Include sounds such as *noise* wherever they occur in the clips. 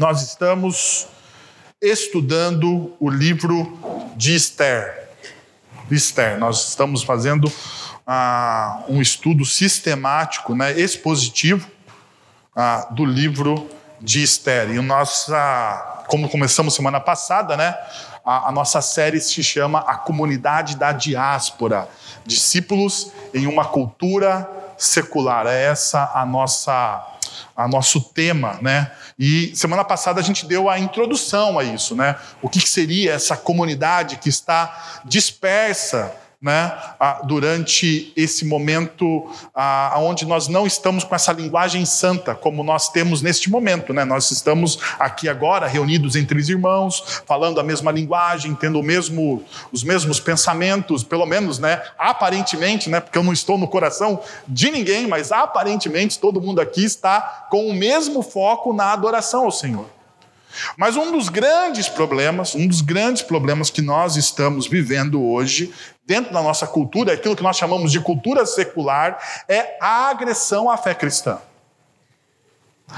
nós estamos estudando o livro de Esther. Esther, nós estamos fazendo ah, um estudo sistemático, né, expositivo ah, do livro de Esther. E nossa, como começamos semana passada, né, a, a nossa série se chama A Comunidade da Diáspora, discípulos em uma cultura secular. É essa a nossa a nosso tema, né? E semana passada a gente deu a introdução a isso, né? O que seria essa comunidade que está dispersa né, durante esse momento onde nós não estamos com essa linguagem santa como nós temos neste momento. Né? Nós estamos aqui agora reunidos entre os irmãos, falando a mesma linguagem, tendo mesmo, os mesmos pensamentos, pelo menos né, aparentemente, né, porque eu não estou no coração de ninguém, mas aparentemente todo mundo aqui está com o mesmo foco na adoração ao Senhor. Mas um dos grandes problemas, um dos grandes problemas que nós estamos vivendo hoje, dentro da nossa cultura, aquilo que nós chamamos de cultura secular, é a agressão à fé cristã.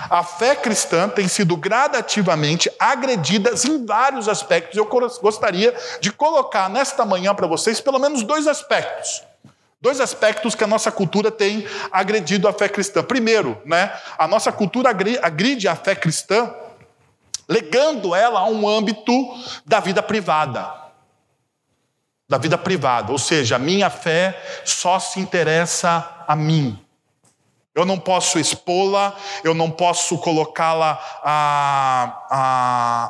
A fé cristã tem sido gradativamente agredida em vários aspectos. Eu gostaria de colocar nesta manhã para vocês pelo menos dois aspectos. Dois aspectos que a nossa cultura tem agredido a fé cristã. Primeiro, né, a nossa cultura agride a fé cristã legando ela a um âmbito da vida privada. Da vida privada, ou seja, a minha fé só se interessa a mim. Eu não posso expô-la, eu não posso colocá-la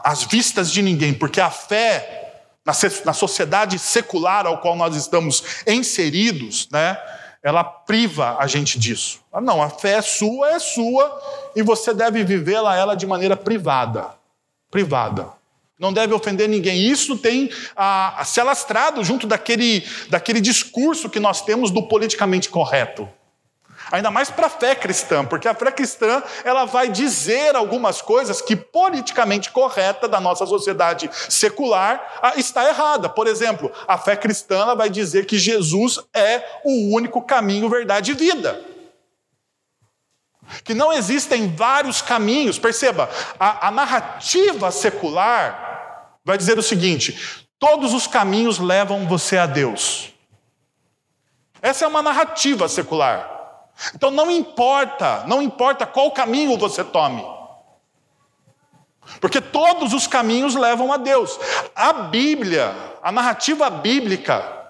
às vistas de ninguém, porque a fé, na, na sociedade secular ao qual nós estamos inseridos, né, ela priva a gente disso. Ah, não, a fé é sua, é sua, e você deve vivê-la ela de maneira privada privada. Não deve ofender ninguém. Isso tem ah, se alastrado junto daquele, daquele discurso que nós temos do politicamente correto. Ainda mais para a fé cristã, porque a fé cristã ela vai dizer algumas coisas que politicamente correta da nossa sociedade secular ah, está errada. Por exemplo, a fé cristã ela vai dizer que Jesus é o único caminho, verdade e vida que não existem vários caminhos. Perceba, a, a narrativa secular vai dizer o seguinte: todos os caminhos levam você a Deus. Essa é uma narrativa secular. Então não importa, não importa qual caminho você tome. Porque todos os caminhos levam a Deus. A Bíblia, a narrativa bíblica,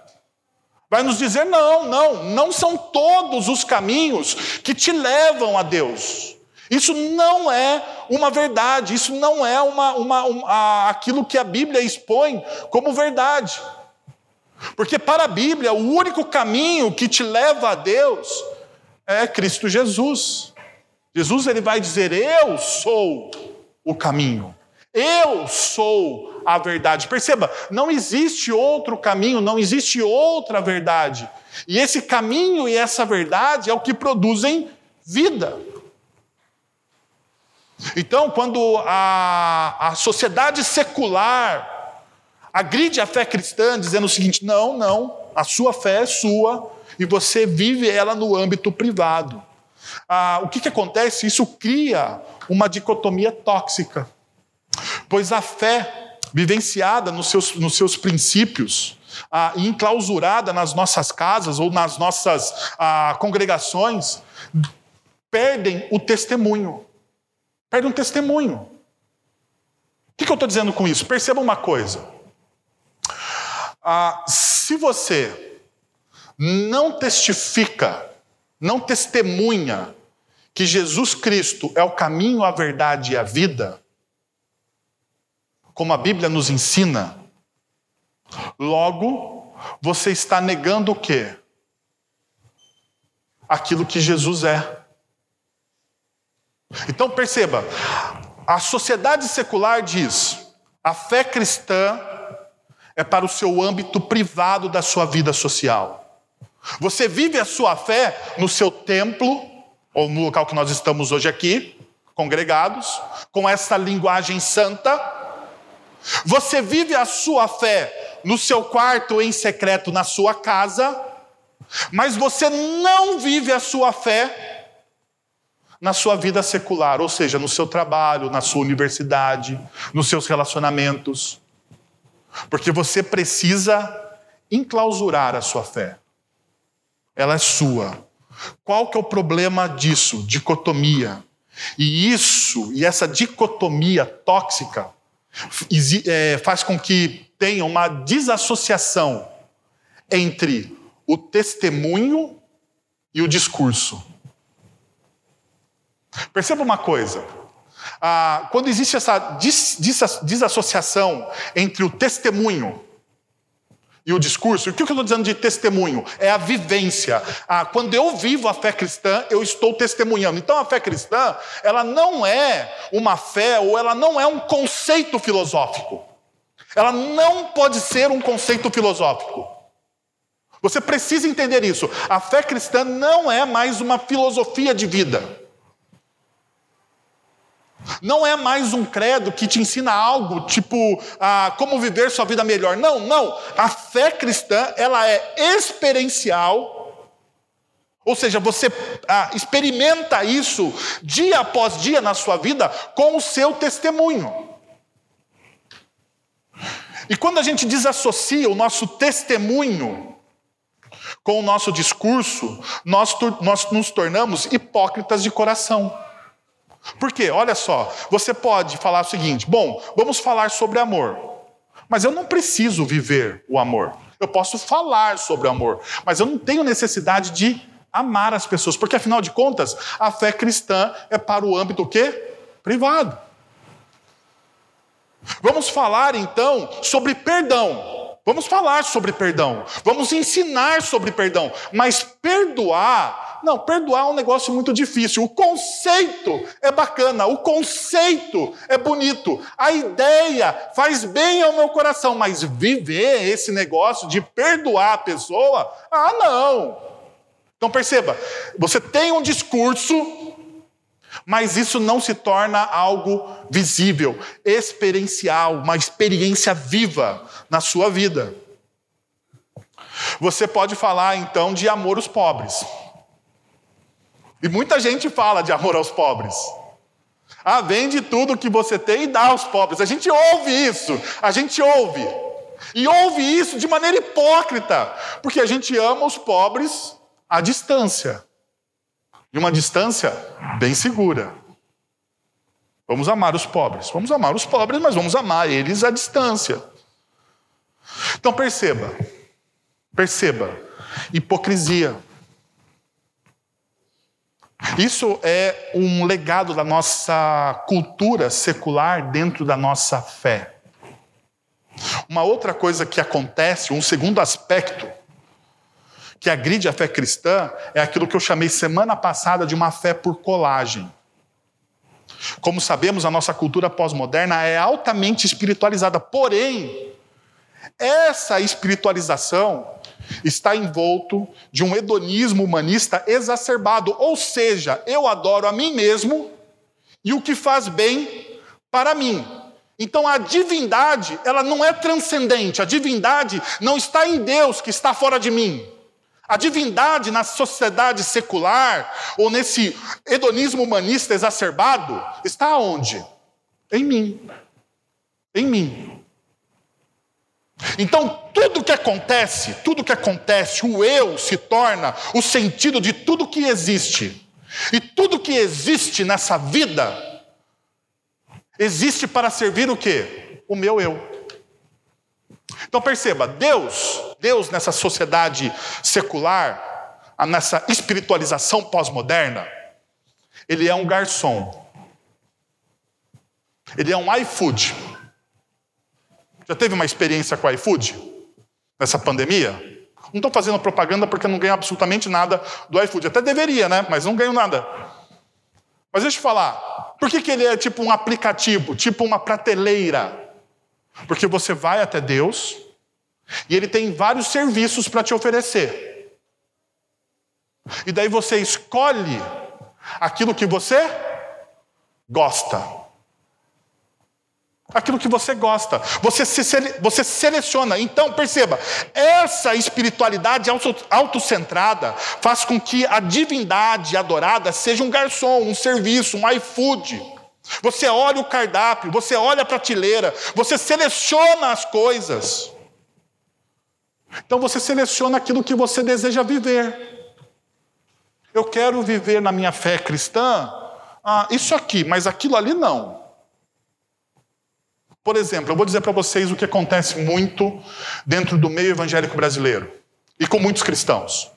vai nos dizer: não, não, não são todos os caminhos que te levam a Deus. Isso não é uma verdade, isso não é uma, uma, aquilo que a Bíblia expõe como verdade. Porque para a Bíblia, o único caminho que te leva a Deus é Cristo Jesus. Jesus ele vai dizer: Eu sou o caminho, eu sou a verdade. Perceba, não existe outro caminho, não existe outra verdade. E esse caminho e essa verdade é o que produzem vida. Então, quando a, a sociedade secular agride a fé cristã, dizendo o seguinte: não, não, a sua fé é sua e você vive ela no âmbito privado. Ah, o que, que acontece? Isso cria uma dicotomia tóxica, pois a fé vivenciada nos seus, nos seus princípios, ah, enclausurada nas nossas casas ou nas nossas ah, congregações, perdem o testemunho. Perdem um testemunho. O que, que eu estou dizendo com isso? Perceba uma coisa. Ah, se você não testifica, não testemunha que Jesus Cristo é o caminho, a verdade e a vida, como a Bíblia nos ensina, logo você está negando o quê? Aquilo que Jesus é. Então perceba, a sociedade secular diz: a fé cristã é para o seu âmbito privado da sua vida social. Você vive a sua fé no seu templo, ou no local que nós estamos hoje aqui, congregados, com essa linguagem santa, você vive a sua fé no seu quarto em secreto na sua casa, mas você não vive a sua fé na sua vida secular, ou seja, no seu trabalho, na sua universidade, nos seus relacionamentos. Porque você precisa enclausurar a sua fé. Ela é sua. Qual que é o problema disso? Dicotomia. E isso, e essa dicotomia tóxica, faz com que tenha uma desassociação entre o testemunho e o discurso. Perceba uma coisa. Ah, quando existe essa desassociação entre o testemunho e o discurso, o que eu estou dizendo de testemunho? É a vivência. Ah, quando eu vivo a fé cristã, eu estou testemunhando. Então a fé cristã, ela não é uma fé ou ela não é um conceito filosófico. Ela não pode ser um conceito filosófico. Você precisa entender isso. A fé cristã não é mais uma filosofia de vida. Não é mais um credo que te ensina algo tipo ah, como viver sua vida melhor. Não, não. A fé cristã ela é experiencial. Ou seja, você ah, experimenta isso dia após dia na sua vida com o seu testemunho. E quando a gente desassocia o nosso testemunho com o nosso discurso, nós, nós nos tornamos hipócritas de coração. Por quê? Olha só, você pode falar o seguinte: bom, vamos falar sobre amor. Mas eu não preciso viver o amor. Eu posso falar sobre amor, mas eu não tenho necessidade de amar as pessoas, porque afinal de contas, a fé cristã é para o âmbito quê? Privado. Vamos falar então sobre perdão. Vamos falar sobre perdão. Vamos ensinar sobre perdão. Mas perdoar, não, perdoar é um negócio muito difícil. O conceito é bacana, o conceito é bonito. A ideia faz bem ao meu coração, mas viver esse negócio de perdoar a pessoa, ah, não. Então perceba, você tem um discurso mas isso não se torna algo visível, experiencial, uma experiência viva na sua vida. Você pode falar então de amor aos pobres. E muita gente fala de amor aos pobres. Ah, vende tudo que você tem e dá aos pobres. A gente ouve isso, a gente ouve. E ouve isso de maneira hipócrita, porque a gente ama os pobres à distância. E uma distância bem segura. Vamos amar os pobres. Vamos amar os pobres, mas vamos amar eles à distância. Então perceba, perceba, hipocrisia. Isso é um legado da nossa cultura secular dentro da nossa fé. Uma outra coisa que acontece, um segundo aspecto que agride a fé cristã, é aquilo que eu chamei semana passada de uma fé por colagem. Como sabemos, a nossa cultura pós-moderna é altamente espiritualizada, porém, essa espiritualização está envolto de um hedonismo humanista exacerbado, ou seja, eu adoro a mim mesmo e o que faz bem para mim. Então a divindade, ela não é transcendente, a divindade não está em Deus que está fora de mim. A divindade na sociedade secular ou nesse hedonismo humanista exacerbado está onde? Em mim. Em mim. Então, tudo que acontece, tudo que acontece, o eu se torna o sentido de tudo que existe. E tudo que existe nessa vida existe para servir o quê? O meu eu. Então perceba, Deus, Deus nessa sociedade secular, nessa espiritualização pós-moderna, ele é um garçom. Ele é um iFood. Já teve uma experiência com iFood? Nessa pandemia? Não estou fazendo propaganda porque não ganho absolutamente nada do iFood. Até deveria, né? Mas não ganho nada. Mas deixa eu falar. Por que, que ele é tipo um aplicativo, tipo uma prateleira? Porque você vai até Deus e ele tem vários serviços para te oferecer. E daí você escolhe aquilo que você gosta. Aquilo que você gosta. Você, se, você seleciona. Então, perceba, essa espiritualidade autocentrada faz com que a divindade adorada seja um garçom, um serviço, um iFood. Você olha o cardápio, você olha a prateleira, você seleciona as coisas. Então você seleciona aquilo que você deseja viver. Eu quero viver na minha fé cristã ah, isso aqui, mas aquilo ali não. Por exemplo, eu vou dizer para vocês o que acontece muito dentro do meio evangélico brasileiro e com muitos cristãos.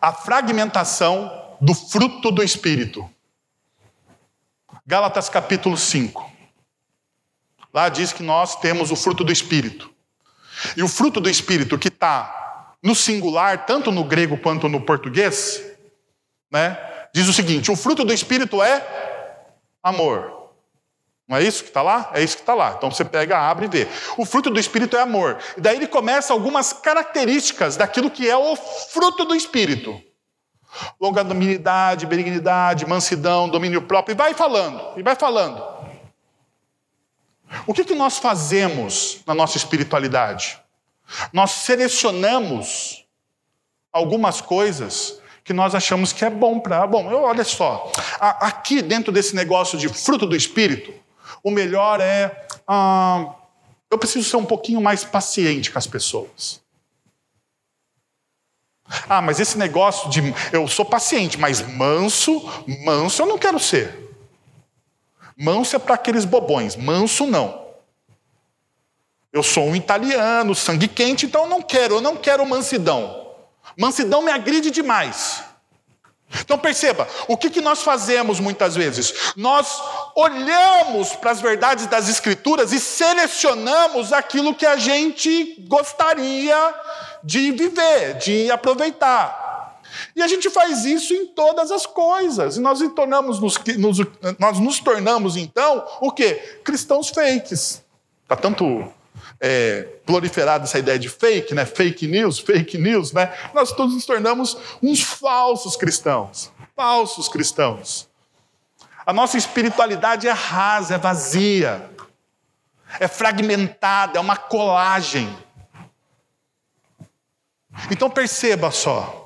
A fragmentação do fruto do Espírito. Gálatas capítulo 5. Lá diz que nós temos o fruto do Espírito. E o fruto do Espírito que está no singular, tanto no grego quanto no português, né, diz o seguinte: o fruto do Espírito é amor. Não é isso que está lá? É isso que está lá. Então você pega, abre e vê. O fruto do Espírito é amor. E daí ele começa algumas características daquilo que é o fruto do Espírito. Longanimidade, benignidade, mansidão, domínio próprio, e vai falando, e vai falando. O que, que nós fazemos na nossa espiritualidade? Nós selecionamos algumas coisas que nós achamos que é bom para. Bom, eu, olha só, aqui dentro desse negócio de fruto do Espírito, o melhor é. Ah, eu preciso ser um pouquinho mais paciente com as pessoas. Ah, mas esse negócio de eu sou paciente, mas manso, manso eu não quero ser. Manso é para aqueles bobões, manso não. Eu sou um italiano, sangue quente, então eu não quero, eu não quero mansidão. Mansidão me agride demais. Então perceba, o que, que nós fazemos muitas vezes? Nós olhamos para as verdades das Escrituras e selecionamos aquilo que a gente gostaria de viver, de aproveitar. E a gente faz isso em todas as coisas. E nós, nos, nos, nós nos tornamos, então, o quê? Cristãos fakes. Está tanto é, proliferada essa ideia de fake, né? Fake news, fake news, né? Nós todos nos tornamos uns falsos cristãos. Falsos cristãos. A nossa espiritualidade é rasa, é vazia, é fragmentada, é uma colagem. Então perceba só.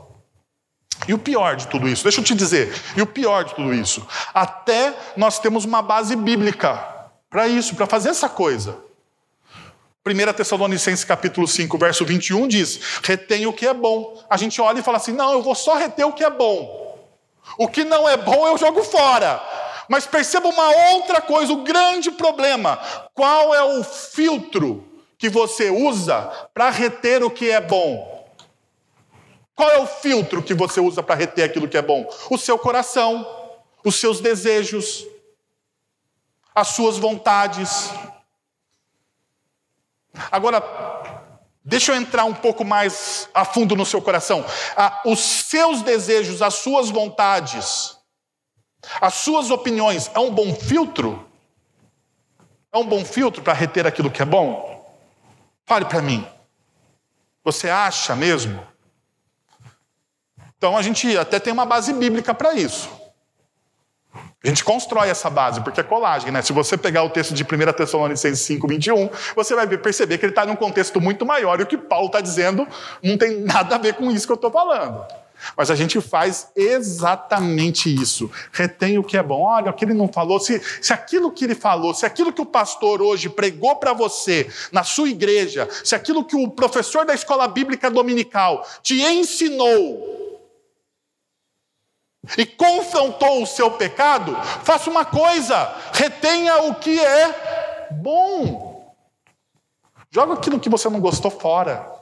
E o pior de tudo isso, deixa eu te dizer, e o pior de tudo isso, até nós temos uma base bíblica para isso, para fazer essa coisa. 1 Tessalonicenses capítulo 5, verso 21 diz: retém o que é bom. A gente olha e fala assim: não, eu vou só reter o que é bom. O que não é bom eu jogo fora. Mas perceba uma outra coisa, o grande problema. Qual é o filtro que você usa para reter o que é bom? Qual é o filtro que você usa para reter aquilo que é bom? O seu coração, os seus desejos, as suas vontades. Agora, deixa eu entrar um pouco mais a fundo no seu coração. Ah, os seus desejos, as suas vontades, as suas opiniões, é um bom filtro? É um bom filtro para reter aquilo que é bom? Fale para mim. Você acha mesmo? Então a gente até tem uma base bíblica para isso. A gente constrói essa base, porque é colagem, né? Se você pegar o texto de 1 Tessalonicenses 5, 21, você vai perceber que ele está num contexto muito maior e o que Paulo está dizendo não tem nada a ver com isso que eu estou falando. Mas a gente faz exatamente isso. Retém o que é bom. Olha, o que ele não falou. Se, se aquilo que ele falou, se aquilo que o pastor hoje pregou para você na sua igreja, se aquilo que o professor da escola bíblica dominical te ensinou, e confrontou o seu pecado, faça uma coisa: retenha o que é bom. Joga aquilo que você não gostou fora.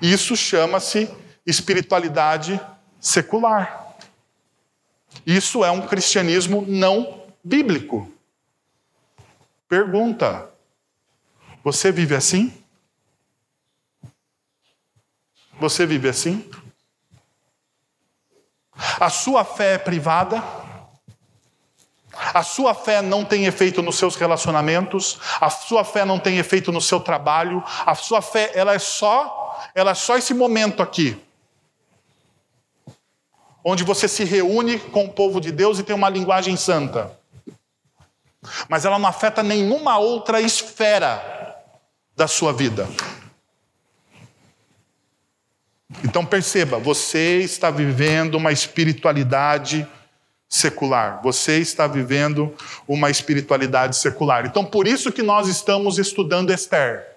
Isso chama-se espiritualidade secular. Isso é um cristianismo não bíblico. Pergunta: você vive assim? Você vive assim? A sua fé é privada? A sua fé não tem efeito nos seus relacionamentos, a sua fé não tem efeito no seu trabalho, a sua fé ela é só, ela é só esse momento aqui. onde você se reúne com o povo de Deus e tem uma linguagem santa. Mas ela não afeta nenhuma outra esfera da sua vida. Então perceba, você está vivendo uma espiritualidade secular. Você está vivendo uma espiritualidade secular. Então por isso que nós estamos estudando Esther.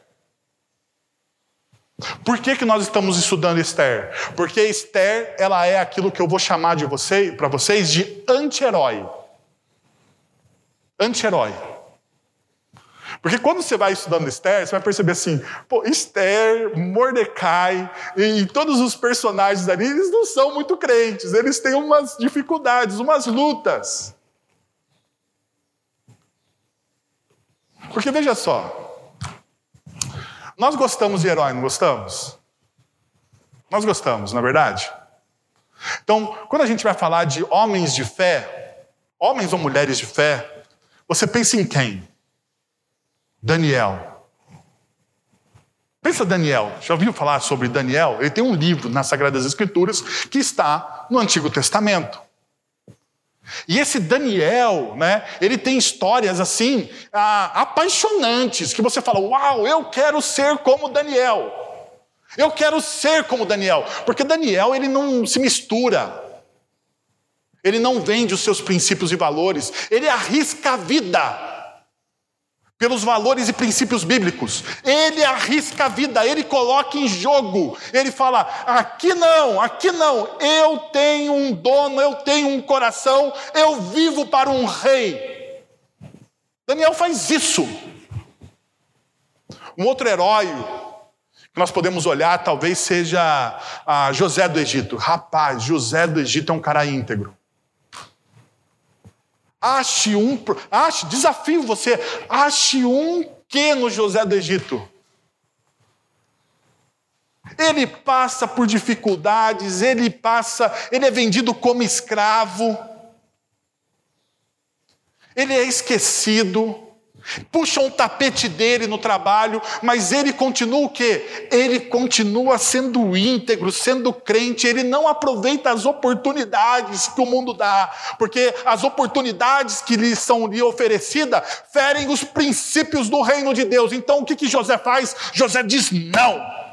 Por que, que nós estamos estudando Esther? Porque Esther, ela é aquilo que eu vou chamar de você, para vocês de anti-herói. Anti-herói. Porque quando você vai estudando Esther, você vai perceber assim, pô, Esther, Mordecai e todos os personagens ali, eles não são muito crentes, eles têm umas dificuldades, umas lutas. Porque veja só, nós gostamos de herói, não gostamos? Nós gostamos, na é verdade? Então, quando a gente vai falar de homens de fé, homens ou mulheres de fé, você pensa em quem? Daniel. Pensa Daniel. Já ouviu falar sobre Daniel? Ele tem um livro nas Sagradas Escrituras que está no Antigo Testamento. E esse Daniel, né, ele tem histórias assim, ah, apaixonantes, que você fala: Uau, eu quero ser como Daniel. Eu quero ser como Daniel. Porque Daniel, ele não se mistura. Ele não vende os seus princípios e valores. Ele arrisca a vida pelos valores e princípios bíblicos. Ele arrisca a vida, ele coloca em jogo. Ele fala: aqui não, aqui não. Eu tenho um dono, eu tenho um coração, eu vivo para um rei. Daniel faz isso. Um outro herói que nós podemos olhar talvez seja José do Egito. Rapaz, José do Egito é um cara íntegro. Ache um, ache, desafio você, ache um que no José do Egito. Ele passa por dificuldades, ele passa, ele é vendido como escravo, ele é esquecido, Puxam o tapete dele no trabalho, mas ele continua o quê? Ele continua sendo íntegro, sendo crente, ele não aproveita as oportunidades que o mundo dá, porque as oportunidades que lhe são lhe oferecidas ferem os princípios do reino de Deus. Então o que, que José faz? José diz não.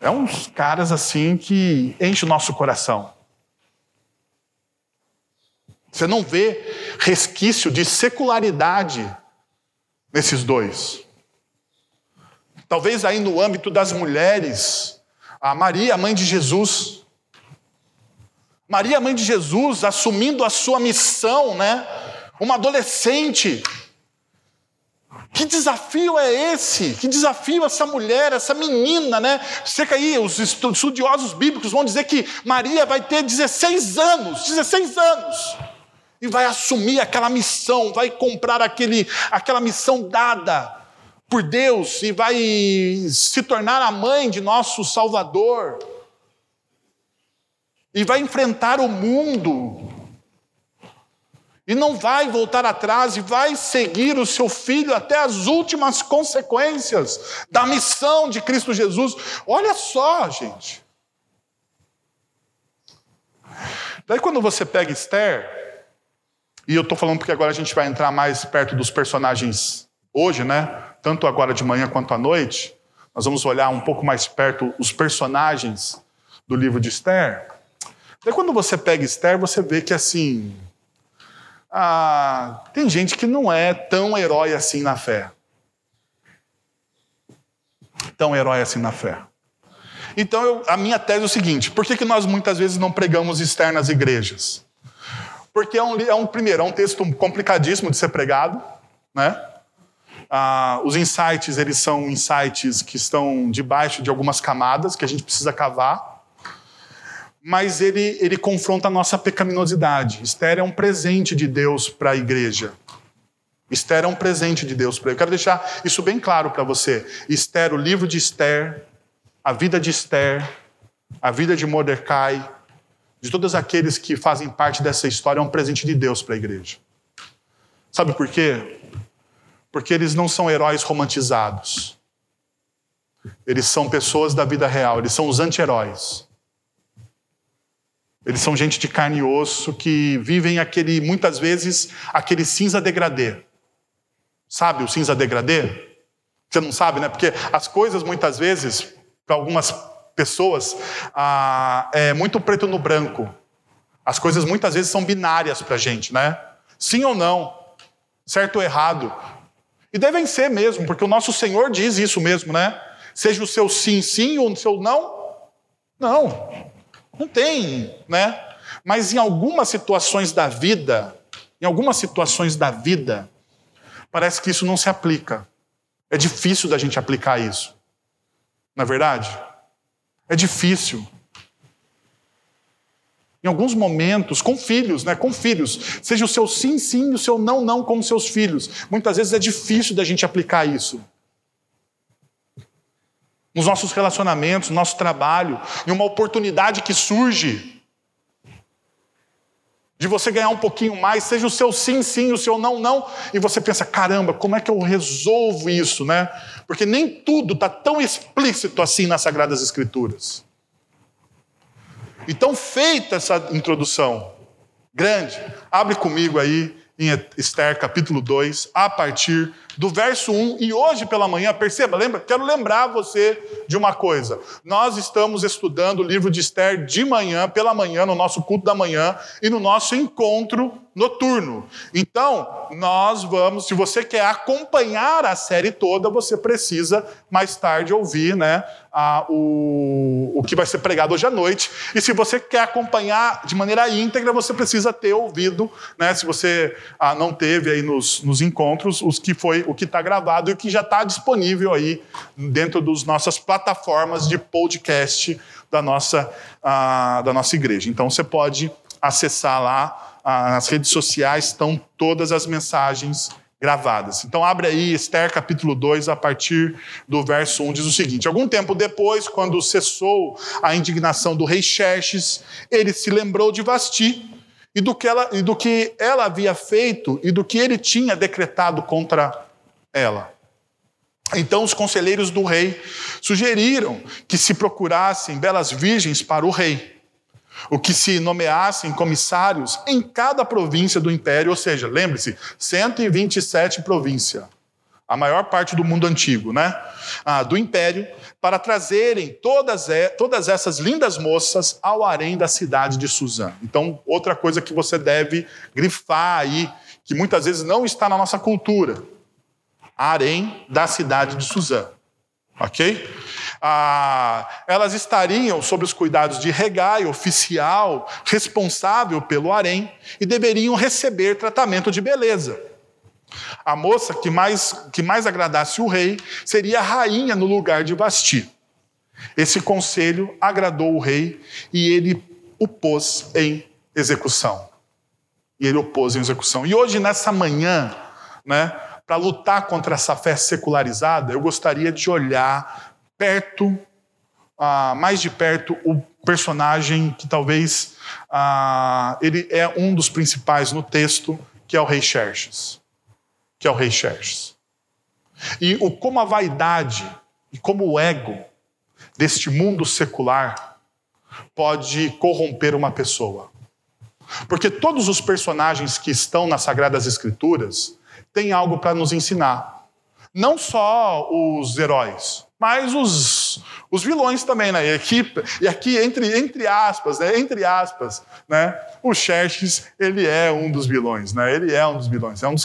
É uns caras assim que enche o nosso coração. Você não vê resquício de secularidade nesses dois. Talvez aí no âmbito das mulheres, a Maria, mãe de Jesus. Maria, mãe de Jesus, assumindo a sua missão, né? Uma adolescente. Que desafio é esse? Que desafio essa mulher, essa menina, né? Você que aí, os estudiosos bíblicos vão dizer que Maria vai ter 16 anos, 16 anos e vai assumir aquela missão, vai comprar aquele, aquela missão dada por Deus e vai se tornar a mãe de nosso Salvador. E vai enfrentar o mundo. E não vai voltar atrás e vai seguir o seu filho até as últimas consequências da missão de Cristo Jesus. Olha só, gente. Daí quando você pega Esther, e eu estou falando porque agora a gente vai entrar mais perto dos personagens hoje, né? Tanto agora de manhã quanto à noite. Nós vamos olhar um pouco mais perto os personagens do livro de Esther. Daí quando você pega Esther, você vê que assim. Ah, tem gente que não é tão herói assim na fé. Tão herói assim na fé. Então, eu, a minha tese é o seguinte: por que, que nós muitas vezes não pregamos Esther nas igrejas? Porque é um, é um primeiro, é um texto complicadíssimo de ser pregado, né? Ah, os insights, eles são insights que estão debaixo de algumas camadas que a gente precisa cavar, mas ele, ele confronta a nossa pecaminosidade. Esther é um presente de Deus para a igreja. Esther é um presente de Deus para Eu quero deixar isso bem claro para você. Esther, o livro de Esther, a vida de Esther, a vida de Mordecai, de todos aqueles que fazem parte dessa história, é um presente de Deus para a igreja. Sabe por quê? Porque eles não são heróis romantizados. Eles são pessoas da vida real, eles são os anti-heróis. Eles são gente de carne e osso que vivem aquele, muitas vezes, aquele cinza degradê. Sabe o cinza degradê? Você não sabe, né? Porque as coisas, muitas vezes, para algumas pessoas, ah, é muito preto no branco. As coisas, muitas vezes, são binárias para a gente, né? Sim ou não, certo ou errado. E devem ser mesmo, porque o nosso Senhor diz isso mesmo, né? Seja o seu sim, sim, ou o seu não, não. Não tem, né? Mas em algumas situações da vida, em algumas situações da vida, parece que isso não se aplica. É difícil da gente aplicar isso. Na é verdade? É difícil. Em alguns momentos, com filhos, né? Com filhos. Seja o seu sim, sim e o seu não, não com seus filhos. Muitas vezes é difícil da gente aplicar isso nos nossos relacionamentos, no nosso trabalho, em uma oportunidade que surge de você ganhar um pouquinho mais, seja o seu sim, sim, o seu não, não, e você pensa, caramba, como é que eu resolvo isso, né? Porque nem tudo está tão explícito assim nas Sagradas Escrituras. Então, feita essa introdução grande, abre comigo aí em Esther capítulo 2, a partir do verso 1. E hoje pela manhã, perceba, lembra? Quero lembrar você de uma coisa. Nós estamos estudando o livro de Esther de manhã, pela manhã, no nosso culto da manhã e no nosso encontro noturno. Então, nós vamos, se você quer acompanhar a série toda, você precisa mais tarde ouvir né, a, o, o que vai ser pregado hoje à noite. E se você quer acompanhar de maneira íntegra, você precisa ter ouvido, né, se você ah, não teve aí nos, nos encontros, os que foi, o que está gravado e o que já está disponível aí dentro das nossas plataformas de podcast da nossa, ah, da nossa igreja. Então, você pode acessar lá nas redes sociais estão todas as mensagens gravadas. Então abre aí Esther capítulo 2, a partir do verso 1, diz o seguinte: Algum tempo depois, quando cessou a indignação do rei Xerxes, ele se lembrou de Vasti e do que ela, e do que ela havia feito e do que ele tinha decretado contra ela. Então os conselheiros do rei sugeriram que se procurassem belas virgens para o rei o que se nomeassem comissários em cada província do império, ou seja, lembre-se, 127 províncias, a maior parte do mundo antigo, né? Ah, do império, para trazerem todas, todas essas lindas moças ao harém da cidade de Suzã. Então, outra coisa que você deve grifar aí, que muitas vezes não está na nossa cultura, harém da cidade de Suzã. Ok? Ah, elas estariam sob os cuidados de regai, oficial, responsável pelo harém, e deveriam receber tratamento de beleza. A moça que mais, que mais agradasse o rei seria a rainha no lugar de Vasti. Esse conselho agradou o rei e ele o pôs em execução. E ele o pôs em execução. E hoje, nessa manhã, né, para lutar contra essa fé secularizada, eu gostaria de olhar perto, ah, mais de perto, o personagem que talvez ah, ele é um dos principais no texto, que é o rei Xerxes. Que é o rei Xerxes. E o, como a vaidade e como o ego deste mundo secular pode corromper uma pessoa. Porque todos os personagens que estão nas Sagradas Escrituras têm algo para nos ensinar. Não só os heróis, mas os, os vilões também, né? E aqui, e aqui entre, entre aspas, né? Entre aspas, né? O Xerxes, ele é um dos vilões, né? Ele é um dos vilões, é um dos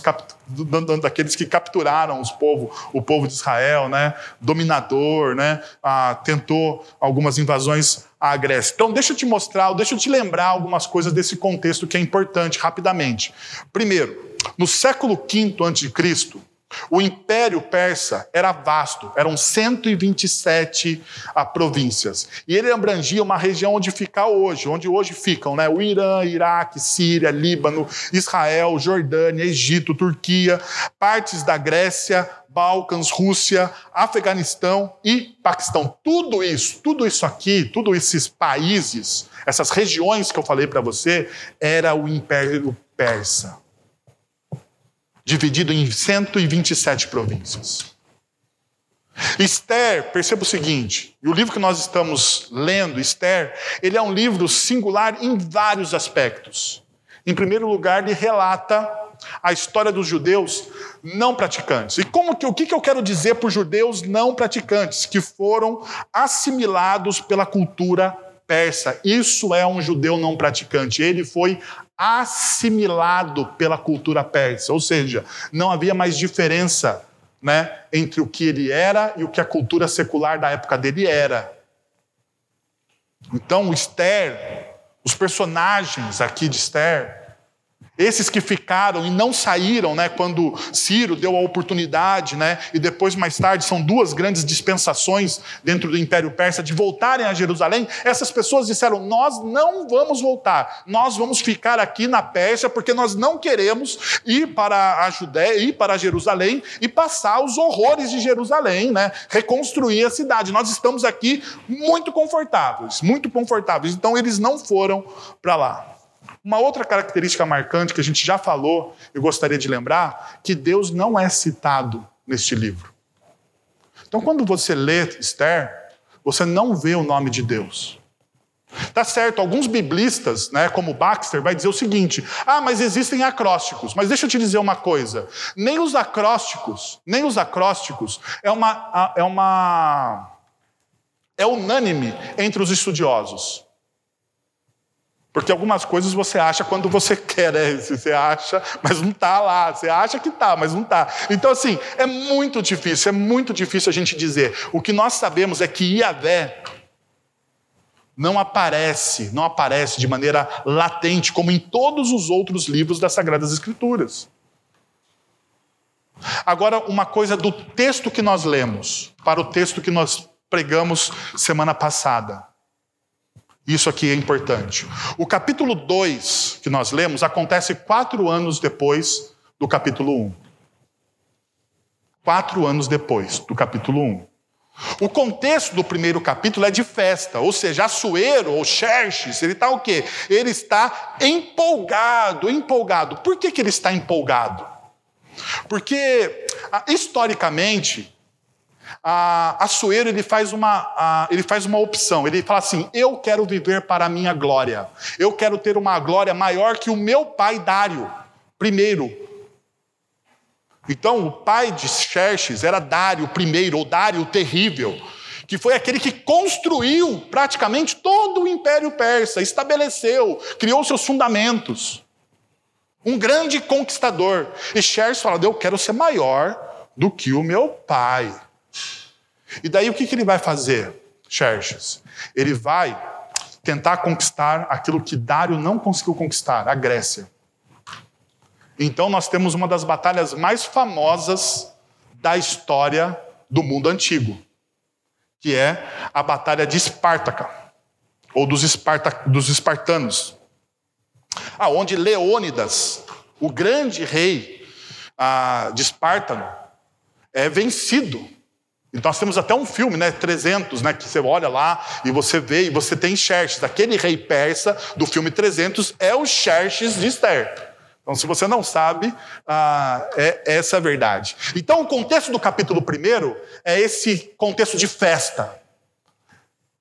daqueles que capturaram os povo, o povo de Israel, né? Dominador, né? Ah, tentou algumas invasões à Grécia. Então, deixa eu te mostrar, deixa eu te lembrar algumas coisas desse contexto que é importante, rapidamente. Primeiro, no século V a.C., o Império Persa era vasto, eram 127 ah, províncias. E ele abrangia uma região onde fica hoje, onde hoje ficam né, o Irã, Iraque, Síria, Líbano, Israel, Jordânia, Egito, Turquia, partes da Grécia, Balcãs, Rússia, Afeganistão e Paquistão. Tudo isso, tudo isso aqui, todos esses países, essas regiões que eu falei para você, era o Império Persa dividido em 127 províncias. Esther, perceba o seguinte, e o livro que nós estamos lendo, Esther, ele é um livro singular em vários aspectos. Em primeiro lugar, ele relata a história dos judeus não praticantes. E como que, o que, eu quero dizer por judeus não praticantes? Que foram assimilados pela cultura persa. Isso é um judeu não praticante. Ele foi assimilado pela cultura persa, ou seja, não havia mais diferença né, entre o que ele era e o que a cultura secular da época dele era. Então, Esther, os personagens aqui de Esther, esses que ficaram e não saíram, né, quando Ciro deu a oportunidade, né, e depois mais tarde são duas grandes dispensações dentro do Império Persa de voltarem a Jerusalém, essas pessoas disseram: "Nós não vamos voltar. Nós vamos ficar aqui na Pérsia porque nós não queremos ir para a Judéia, ir para Jerusalém e passar os horrores de Jerusalém, né, reconstruir a cidade. Nós estamos aqui muito confortáveis, muito confortáveis. Então eles não foram para lá. Uma outra característica marcante que a gente já falou, eu gostaria de lembrar, que Deus não é citado neste livro. Então, quando você lê Esther, você não vê o nome de Deus. Tá certo, alguns biblistas, né, como Baxter, vai dizer o seguinte: ah, mas existem acrósticos. Mas deixa eu te dizer uma coisa: nem os acrósticos, nem os acrósticos é uma, é uma é unânime entre os estudiosos. Porque algumas coisas você acha quando você *laughs* quer, né? Você acha, mas não está lá. Você acha que está, mas não está. Então, assim, é muito difícil, é muito difícil a gente dizer. O que nós sabemos é que Iavé não aparece, não aparece de maneira latente, como em todos os outros livros das Sagradas Escrituras. Agora, uma coisa do texto que nós lemos para o texto que nós pregamos semana passada. Isso aqui é importante. O capítulo 2 que nós lemos acontece quatro anos depois do capítulo 1. Um. Quatro anos depois do capítulo 1. Um. O contexto do primeiro capítulo é de festa, ou seja, Assuero ou Xerxes, ele está o quê? Ele está empolgado, empolgado. Por que, que ele está empolgado? Porque, ah, historicamente, a Açoeiro ele faz, uma, a, ele faz uma opção. Ele fala assim: eu quero viver para a minha glória. Eu quero ter uma glória maior que o meu pai Dário, primeiro. Então, o pai de Xerxes era Dário primeiro, ou Dário terrível, que foi aquele que construiu praticamente todo o Império Persa, estabeleceu, criou seus fundamentos. Um grande conquistador. E Xerxes fala: eu quero ser maior do que o meu pai. E daí o que, que ele vai fazer, Xerxes? Ele vai tentar conquistar aquilo que Dário não conseguiu conquistar, a Grécia. Então nós temos uma das batalhas mais famosas da história do mundo antigo, que é a Batalha de Espartaca, ou dos, Esparta, dos espartanos, aonde Leônidas, o grande rei ah, de Esparta, é vencido então nós temos até um filme, né, 300, né, que você olha lá e você vê e você tem Xerxes, aquele rei persa do filme 300 é o Xerxes de Esther. Então, se você não sabe, ah, é essa a verdade. Então, o contexto do capítulo 1 é esse contexto de festa.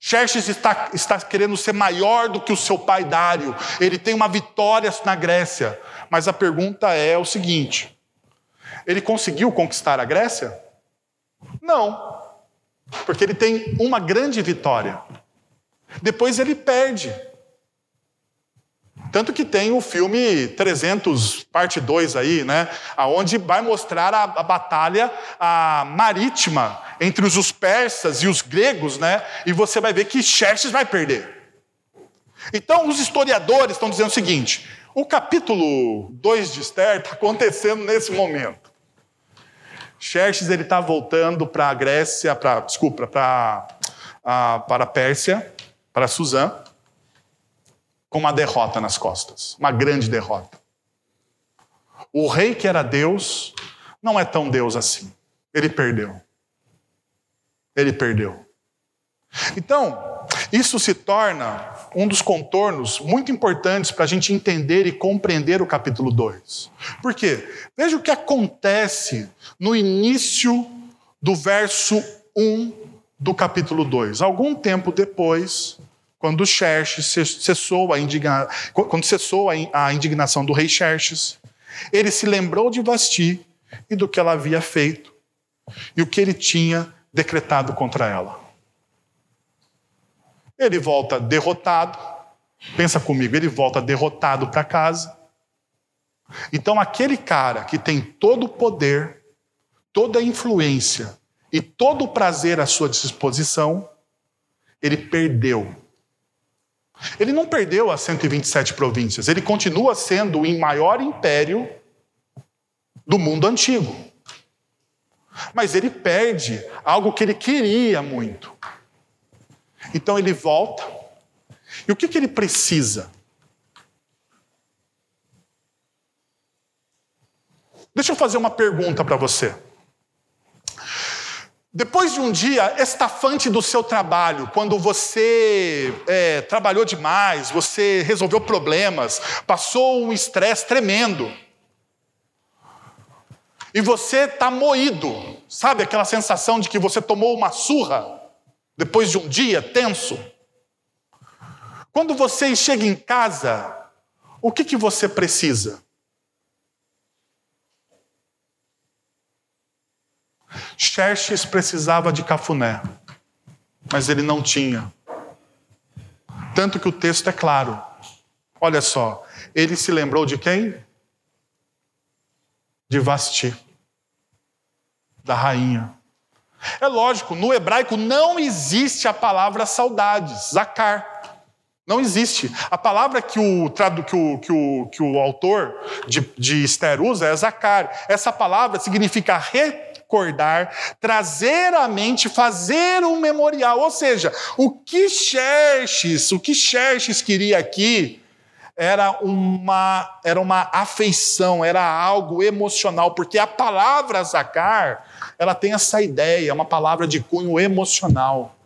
Xerxes está, está querendo ser maior do que o seu pai Dário. Ele tem uma vitória na Grécia. Mas a pergunta é o seguinte: ele conseguiu conquistar a Grécia? Não. Porque ele tem uma grande vitória. Depois ele perde. Tanto que tem o filme 300, parte 2 aí, né? Onde vai mostrar a, a batalha a marítima entre os, os, persas e os gregos, né? E você vai ver que Xerxes vai perder. Então, os historiadores estão dizendo o seguinte: o capítulo 2 de Esther está acontecendo nesse momento. Xerxes ele está voltando para a Grécia, para desculpa, para a, para a Pérsia, para Suzã, com uma derrota nas costas, uma grande derrota. O rei que era Deus não é tão Deus assim. Ele perdeu. Ele perdeu. Então, isso se torna um dos contornos muito importantes para a gente entender e compreender o capítulo 2. Por quê? Veja o que acontece no início do verso 1 do capítulo 2. Algum tempo depois, quando Xerxes cessou a, indigna... quando cessou a indignação do rei Xerxes, ele se lembrou de Vasti e do que ela havia feito e o que ele tinha decretado contra ela. Ele volta derrotado, pensa comigo, ele volta derrotado para casa. Então, aquele cara que tem todo o poder, toda a influência e todo o prazer à sua disposição, ele perdeu. Ele não perdeu as 127 províncias, ele continua sendo o maior império do mundo antigo. Mas ele perde algo que ele queria muito. Então ele volta. E o que, que ele precisa? Deixa eu fazer uma pergunta para você. Depois de um dia estafante do seu trabalho, quando você é, trabalhou demais, você resolveu problemas, passou um estresse tremendo, e você está moído, sabe aquela sensação de que você tomou uma surra depois de um dia tenso? Quando você chega em casa, o que, que você precisa? Xerxes precisava de cafuné, mas ele não tinha. Tanto que o texto é claro. Olha só, ele se lembrou de quem? De Vasti da rainha. É lógico, no hebraico não existe a palavra saudades, zakar. Não existe. A palavra que o, que o, que o, que o autor de, de Esther usa é zakar. Essa palavra significa recordar, trazer à mente, fazer um memorial. Ou seja, o que Xerxes, o que Xerxes queria aqui era uma, era uma afeição, era algo emocional, porque a palavra zacar, ela tem essa ideia, uma palavra de cunho emocional.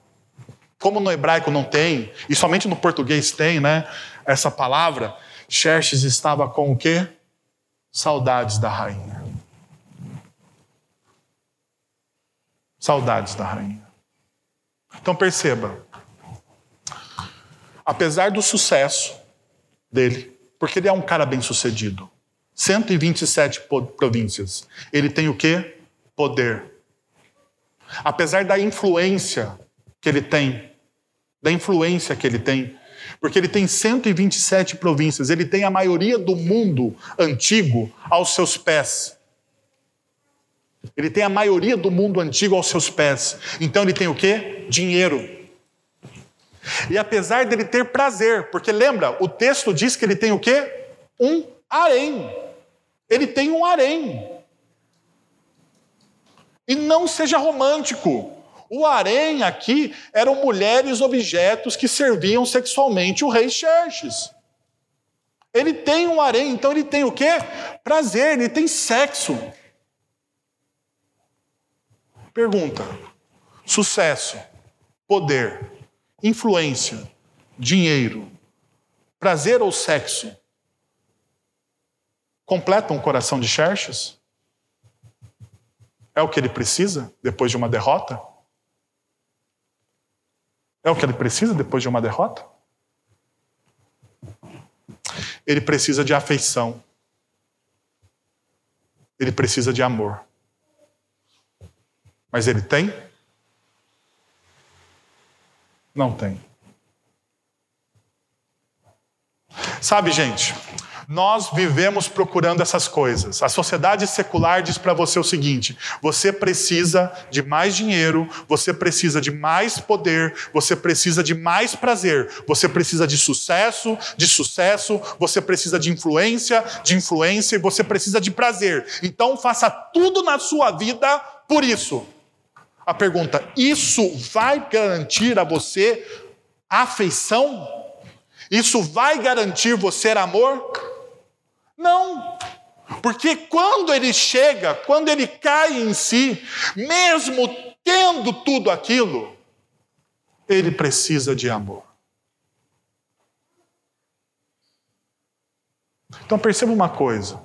Como no hebraico não tem, e somente no português tem, né, essa palavra, Xerxes estava com o quê? Saudades da rainha. Saudades da rainha. Então perceba, apesar do sucesso, dele, porque ele é um cara bem sucedido. 127 províncias. Ele tem o quê? Poder. Apesar da influência que ele tem, da influência que ele tem, porque ele tem 127 províncias, ele tem a maioria do mundo antigo aos seus pés. Ele tem a maioria do mundo antigo aos seus pés. Então ele tem o quê? Dinheiro. E apesar dele ter prazer, porque lembra, o texto diz que ele tem o quê? Um harém. Ele tem um harém. E não seja romântico. O harém aqui eram mulheres objetos que serviam sexualmente o rei Xerxes. Ele tem um harém, então ele tem o quê? Prazer, ele tem sexo. Pergunta: sucesso, poder, influência, dinheiro, prazer ou sexo completam o coração de Xerxes? É o que ele precisa depois de uma derrota? É o que ele precisa depois de uma derrota? Ele precisa de afeição. Ele precisa de amor. Mas ele tem? Não tem. Sabe, gente, nós vivemos procurando essas coisas. A sociedade secular diz para você o seguinte: você precisa de mais dinheiro, você precisa de mais poder, você precisa de mais prazer, você precisa de sucesso, de sucesso, você precisa de influência, de influência e você precisa de prazer. Então faça tudo na sua vida por isso a pergunta: isso vai garantir a você afeição? Isso vai garantir você amor? Não. Porque quando ele chega, quando ele cai em si, mesmo tendo tudo aquilo, ele precisa de amor. Então perceba uma coisa: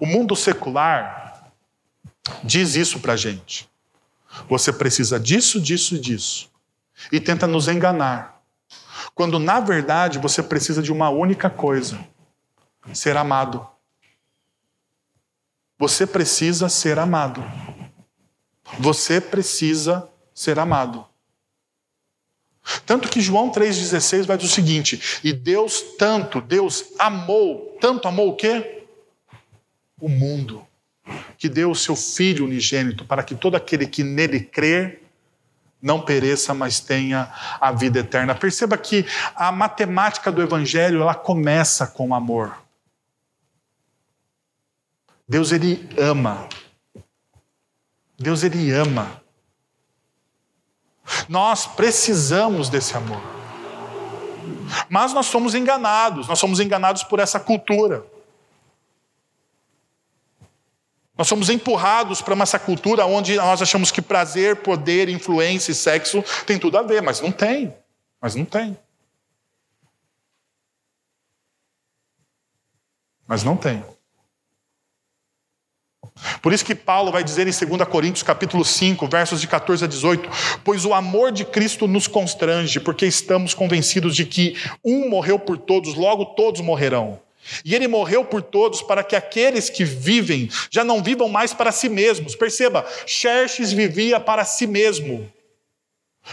o mundo secular diz isso para gente. Você precisa disso, disso e disso. E tenta nos enganar. Quando na verdade você precisa de uma única coisa: ser amado. Você precisa ser amado. Você precisa ser amado. Tanto que João 3,16 vai dizer o seguinte: e Deus tanto, Deus amou, tanto amou o quê? O mundo, que deu o seu Filho unigênito para que todo aquele que nele crer não pereça, mas tenha a vida eterna. Perceba que a matemática do Evangelho ela começa com amor. Deus ele ama. Deus ele ama. Nós precisamos desse amor. Mas nós somos enganados, nós somos enganados por essa cultura. Nós somos empurrados para essa cultura onde nós achamos que prazer, poder, influência e sexo tem tudo a ver, mas não tem. Mas não tem. Mas não tem. Por isso que Paulo vai dizer em 2 Coríntios capítulo 5, versos de 14 a 18, pois o amor de Cristo nos constrange, porque estamos convencidos de que um morreu por todos, logo todos morrerão. E ele morreu por todos para que aqueles que vivem já não vivam mais para si mesmos. Perceba, Xerxes vivia para si mesmo.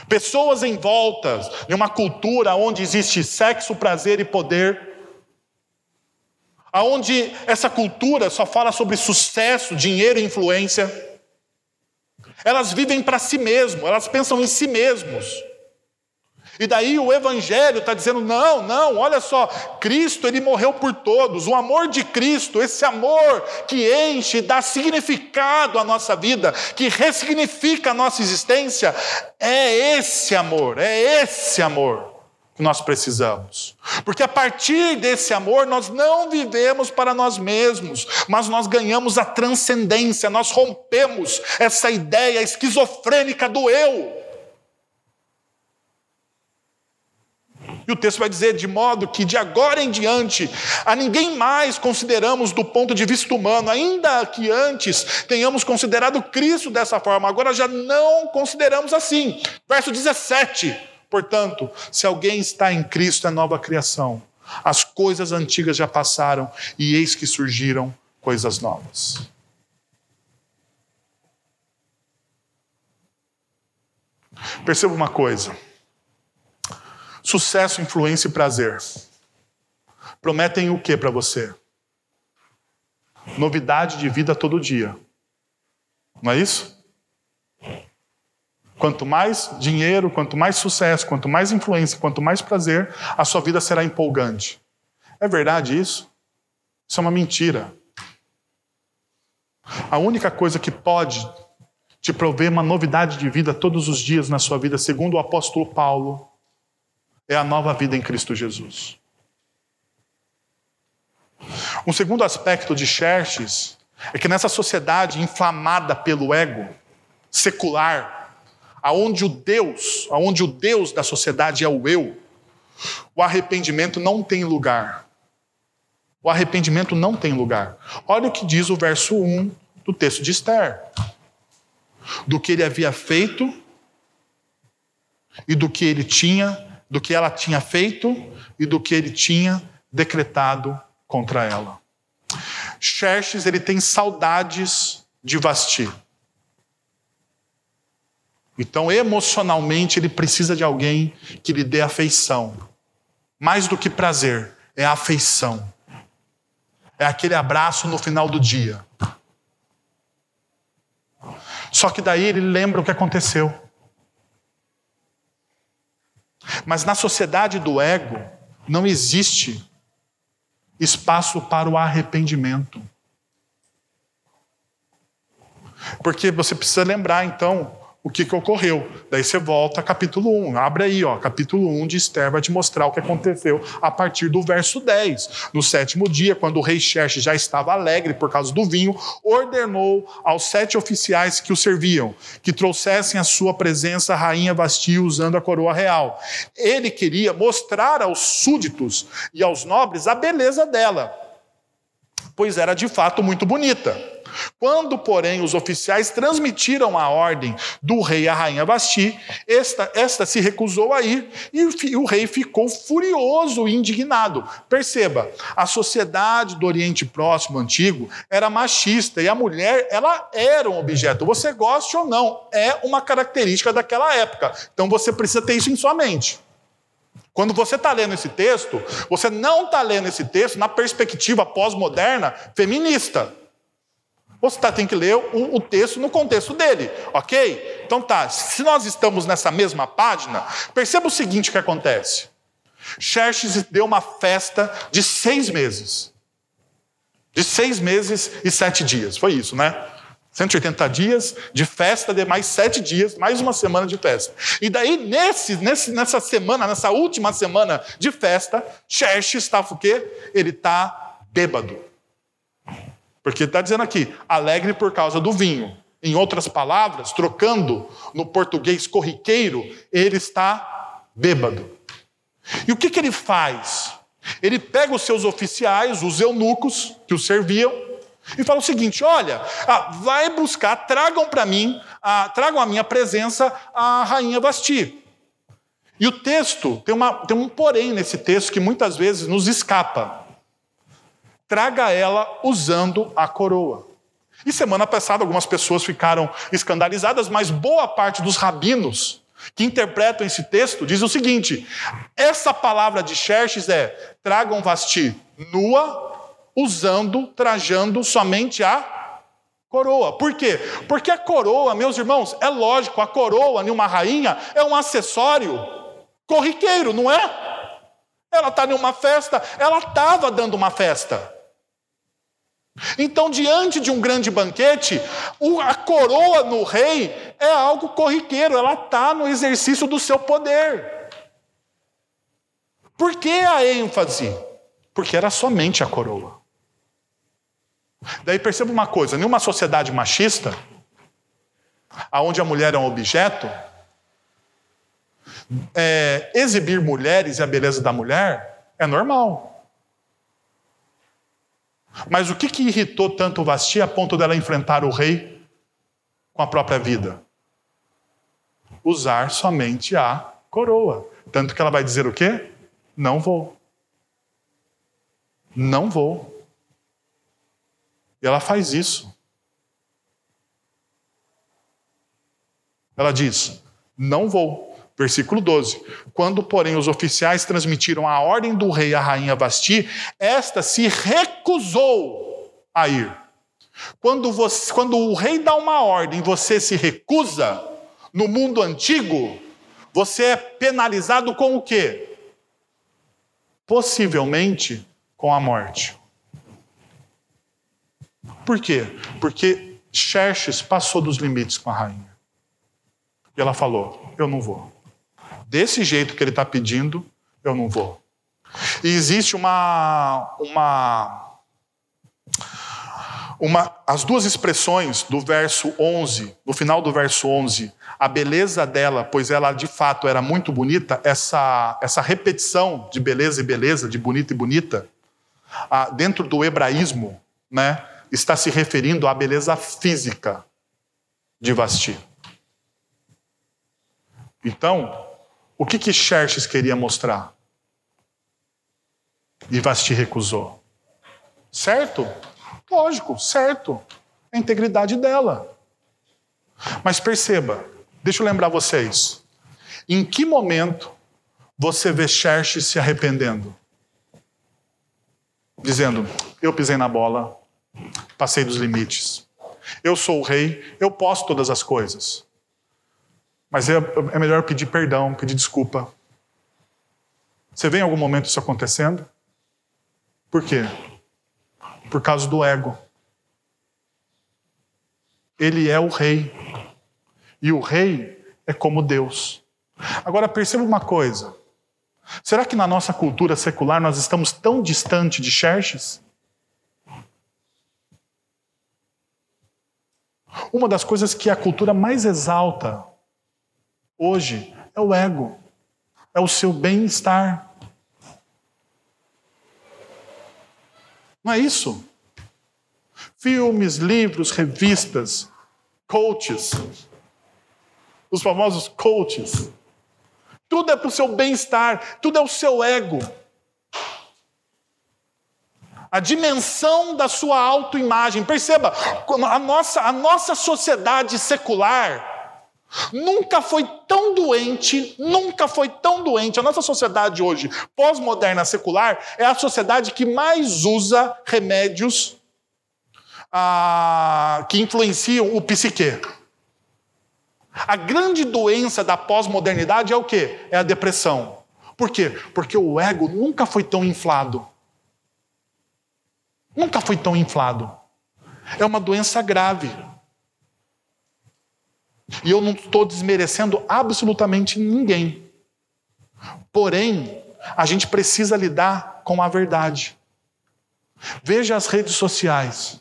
Pessoas em volta de uma cultura onde existe sexo, prazer e poder aonde essa cultura só fala sobre sucesso, dinheiro e influência. Elas vivem para si mesmo, elas pensam em si mesmos. E daí o Evangelho está dizendo: não, não, olha só, Cristo ele morreu por todos. O amor de Cristo, esse amor que enche, dá significado à nossa vida, que ressignifica a nossa existência, é esse amor, é esse amor que nós precisamos. Porque a partir desse amor nós não vivemos para nós mesmos, mas nós ganhamos a transcendência, nós rompemos essa ideia esquizofrênica do eu. E o texto vai dizer: de modo que de agora em diante, a ninguém mais consideramos do ponto de vista humano, ainda que antes tenhamos considerado Cristo dessa forma, agora já não consideramos assim. Verso 17. Portanto, se alguém está em Cristo, é nova criação. As coisas antigas já passaram e eis que surgiram coisas novas. Perceba uma coisa: sucesso, influência e prazer prometem o que para você? Novidade de vida todo dia. Não é isso? Quanto mais dinheiro, quanto mais sucesso, quanto mais influência, quanto mais prazer, a sua vida será empolgante. É verdade isso? Isso é uma mentira. A única coisa que pode te prover uma novidade de vida todos os dias na sua vida, segundo o apóstolo Paulo, é a nova vida em Cristo Jesus. Um segundo aspecto de Xerxes é que nessa sociedade inflamada pelo ego secular, aonde o Deus, aonde o Deus da sociedade é o eu, o arrependimento não tem lugar. O arrependimento não tem lugar. Olha o que diz o verso 1 do texto de Esther. Do que ele havia feito e do que ele tinha, do que ela tinha feito e do que ele tinha decretado contra ela. Xerxes, ele tem saudades de Vasti. Então, emocionalmente, ele precisa de alguém que lhe dê afeição. Mais do que prazer, é afeição. É aquele abraço no final do dia. Só que daí ele lembra o que aconteceu. Mas na sociedade do ego, não existe espaço para o arrependimento. Porque você precisa lembrar, então, o que, que ocorreu. Daí você volta capítulo 1. Abre aí, ó, capítulo 1 de Esther vai te mostrar o que aconteceu a partir do verso 10. No sétimo dia, quando o rei Xerxes já estava alegre por causa do vinho, ordenou aos sete oficiais que o serviam que trouxessem à sua presença a rainha Vasti usando a coroa real. Ele queria mostrar aos súditos e aos nobres a beleza dela, pois era de fato muito bonita. Quando, porém, os oficiais transmitiram a ordem do rei à rainha Vasti, esta, esta se recusou a ir e o, rei ficou furioso e indignado. Perceba, a sociedade do Oriente Próximo antigo era machista e a mulher ela era um objeto. Você goste ou não, é uma característica daquela época. Então você precisa ter isso em sua mente. Quando você está lendo esse texto, você não está lendo esse texto na perspectiva pós-moderna feminista. Você tá, tem que ler o, o, texto no contexto dele, ok? Então tá, se nós estamos nessa mesma página, perceba o seguinte que acontece. Xerxes deu uma festa de seis meses. De seis meses e sete dias, foi isso, né? 180 dias de festa, de mais sete dias, mais uma semana de festa. E daí, nesse, nesse, nessa semana, nessa última semana de festa, Xerxes estava o quê? Ele está bêbado. Porque está dizendo aqui, alegre por causa do vinho. Em outras palavras, trocando no português corriqueiro, ele está bêbado. E o que, que ele faz? Ele pega os seus oficiais, os eunucos que o serviam, e fala o seguinte: olha, ah, vai buscar, tragam para mim, ah, tragam à minha presença a rainha Vasti. E o texto, tem, uma, tem um porém nesse texto que muitas vezes nos escapa traga ela usando a coroa. E semana passada algumas pessoas ficaram escandalizadas, mas boa parte dos rabinos que interpretam esse texto diz o seguinte: essa palavra de Xerxes é tragam Vasti nua, usando, trajando somente a coroa. Por quê? Porque a coroa, meus irmãos, é lógico, a coroa em uma rainha é um acessório corriqueiro, não é? Ela está em uma festa, ela estava dando uma festa. Então, diante de um grande banquete, a coroa no rei é algo corriqueiro, ela está no exercício do seu poder. Por que a ênfase? Porque era somente a coroa. Daí perceba uma coisa: em uma sociedade machista, onde a mulher é um objeto, é, exibir mulheres e a beleza da mulher é normal. Mas o que, que irritou tanto Vasti a ponto dela enfrentar o rei com a própria vida? Usar somente a coroa. Tanto que ela vai dizer o quê? Não vou. Não vou. E ela faz isso. Ela diz: Não vou. Versículo 12. Quando, porém, os oficiais transmitiram a ordem do rei à rainha Vasti, esta se recusou a ir. Quando, você, quando o rei dá uma ordem, você se recusa, no mundo antigo, você é penalizado com o quê? Possivelmente com a morte. Por quê? Porque Xerxes passou dos limites com a rainha. E ela falou: Eu não vou desse jeito que ele está pedindo, eu não vou. E existe uma, uma, uma. As duas expressões do verso 11, no final do verso 11, a beleza dela, pois ela de fato era muito bonita, essa, essa repetição de beleza e beleza, de bonita e bonita, dentro do hebraísmo, né, está se referindo à beleza física de Vasti. Então, o que que Xerxes queria mostrar? E Vasti recusou. Certo? Lógico, certo. A integridade dela. Mas perceba, deixa eu lembrar vocês. Em que momento você vê Xerxes se arrependendo? Dizendo: Eu pisei na bola, passei dos limites. Eu sou o rei, eu posso todas as coisas. Mas é, é melhor pedir perdão, pedir desculpa. Você vê em algum momento isso acontecendo? Por quê? Por causa do ego. Ele é o rei. E o rei é como Deus. Agora perceba uma coisa. Será que na nossa cultura secular nós estamos tão distante de Xerxes? Uma das coisas que a cultura mais exalta hoje é o ego, é o seu bem-estar. Não é isso? Filmes, livros, revistas, coaches, os famosos coaches. Tudo é para o seu bem-estar, tudo é o seu ego. A dimensão da sua autoimagem. Perceba, a nossa, a nossa sociedade secular nunca foi tão doente, nunca foi tão doente. A nossa sociedade hoje, pós-moderna secular, é a sociedade que mais usa remédios ah, que influenciam o psique. A grande doença da pós-modernidade é o quê? É a depressão. Por quê? Porque o ego nunca foi tão inflado. Nunca foi tão inflado. É uma doença grave. E eu não estou desmerecendo absolutamente ninguém. Porém, a gente precisa lidar com a verdade. Veja as redes sociais.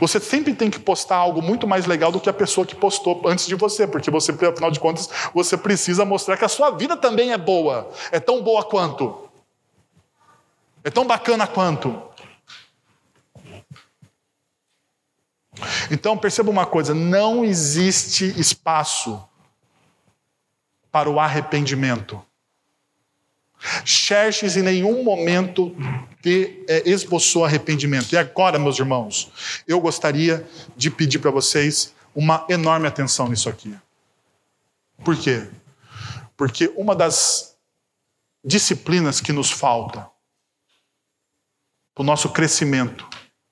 Você sempre tem que postar algo muito mais legal do que a pessoa que postou antes de você, porque você, afinal de contas, você precisa mostrar que a sua vida também é boa. É tão boa quanto. É tão bacana quanto. Então perceba uma coisa: não existe espaço para o arrependimento. Xerxes em nenhum momento de, é, esboçou arrependimento. E agora, meus irmãos, eu gostaria de pedir para vocês uma enorme atenção nisso aqui. Por quê? Porque uma das disciplinas que nos falta para o nosso crescimento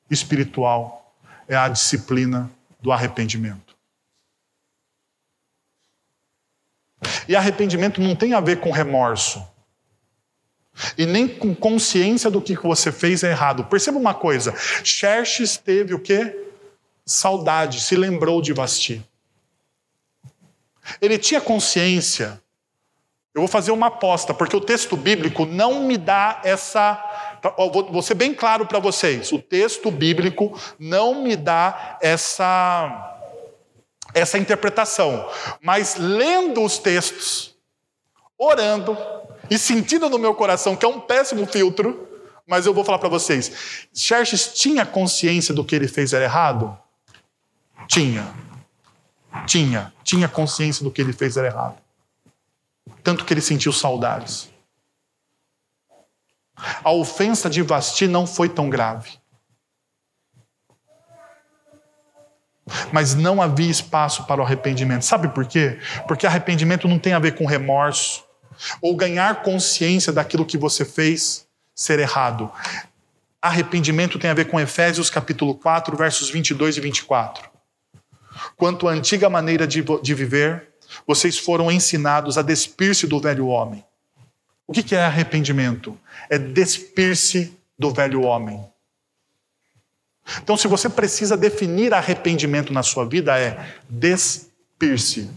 espiritual é a disciplina do arrependimento. E arrependimento não tem a ver com remorso. E nem com consciência do que você fez é errado. Perceba uma coisa: Xerxes teve o quê? Saudade, se lembrou de Vasti. Ele tinha consciência. Eu vou fazer uma aposta, porque o texto bíblico não me dá essa. Vou ser bem claro para vocês: o texto bíblico não me dá essa, essa interpretação. Mas lendo os textos, orando, e sentindo no meu coração que é um péssimo filtro, mas eu vou falar para vocês. Xerxes tinha consciência do que ele fez era errado? Tinha. Tinha. Tinha consciência do que ele fez era errado. Tanto que ele sentiu saudades. A ofensa de Vasti não foi tão grave. Mas não havia espaço para o arrependimento. Sabe por quê? Porque arrependimento não tem a ver com remorso, ou ganhar consciência daquilo que você fez ser errado. Arrependimento tem a ver com Efésios capítulo 4, versos 22 e 24. Quanto à antiga maneira de, de viver, vocês foram ensinados a despir-se do velho homem. O que é arrependimento? É despir-se do velho homem. Então, se você precisa definir arrependimento na sua vida, é despir-se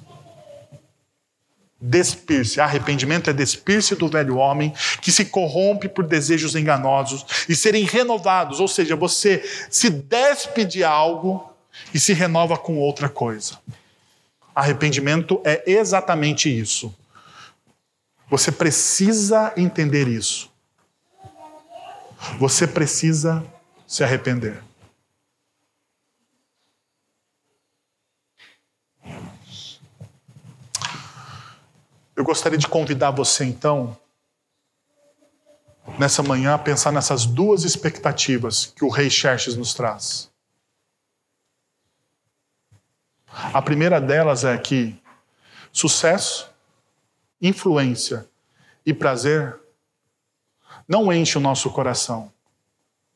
despir-se. Arrependimento é despir-se do velho homem que se corrompe por desejos enganosos e serem renovados, ou seja, você se despe de algo e se renova com outra coisa. Arrependimento é exatamente isso. Você precisa entender isso. Você precisa se arrepender. Eu gostaria de convidar você, então, nessa manhã, a pensar nessas duas expectativas que o rei Xerxes nos traz. A primeira delas é que sucesso, influência e prazer não enche o nosso coração.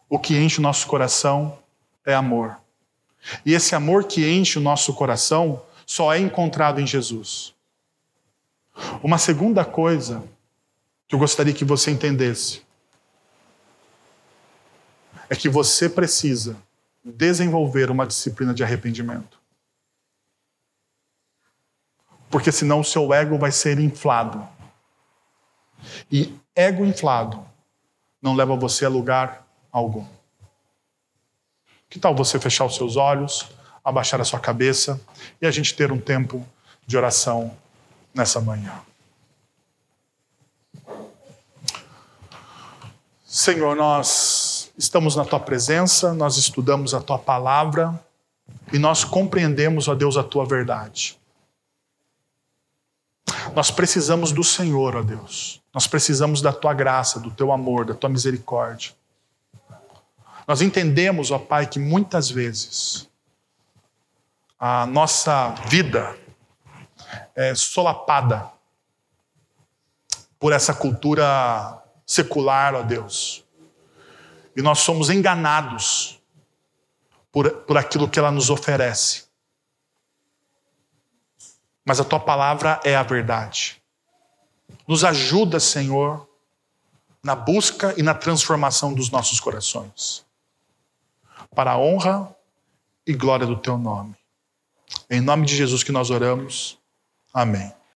O que enche o nosso coração é amor. E esse amor que enche o nosso coração só é encontrado em Jesus. Uma segunda coisa que eu gostaria que você entendesse é que você precisa desenvolver uma disciplina de arrependimento. Porque senão o seu ego vai ser inflado. E ego inflado não leva você a lugar algum. Que tal você fechar os seus olhos, abaixar a sua cabeça e a gente ter um tempo de oração nessa manhã. Senhor, nós estamos na tua presença, nós estudamos a tua palavra e nós compreendemos, ó Deus, a tua verdade. Nós precisamos do Senhor, ó Deus. Nós precisamos da tua graça, do teu amor, da tua misericórdia. Nós entendemos, ó Pai, que muitas vezes a nossa vida é solapada por essa cultura secular, ó Deus. E nós somos enganados por, por aquilo que ela nos oferece. Mas a tua palavra é a verdade. Nos ajuda, Senhor, na busca e na transformação dos nossos corações. Para a honra e glória do teu nome. Em nome de Jesus que nós oramos. Amém.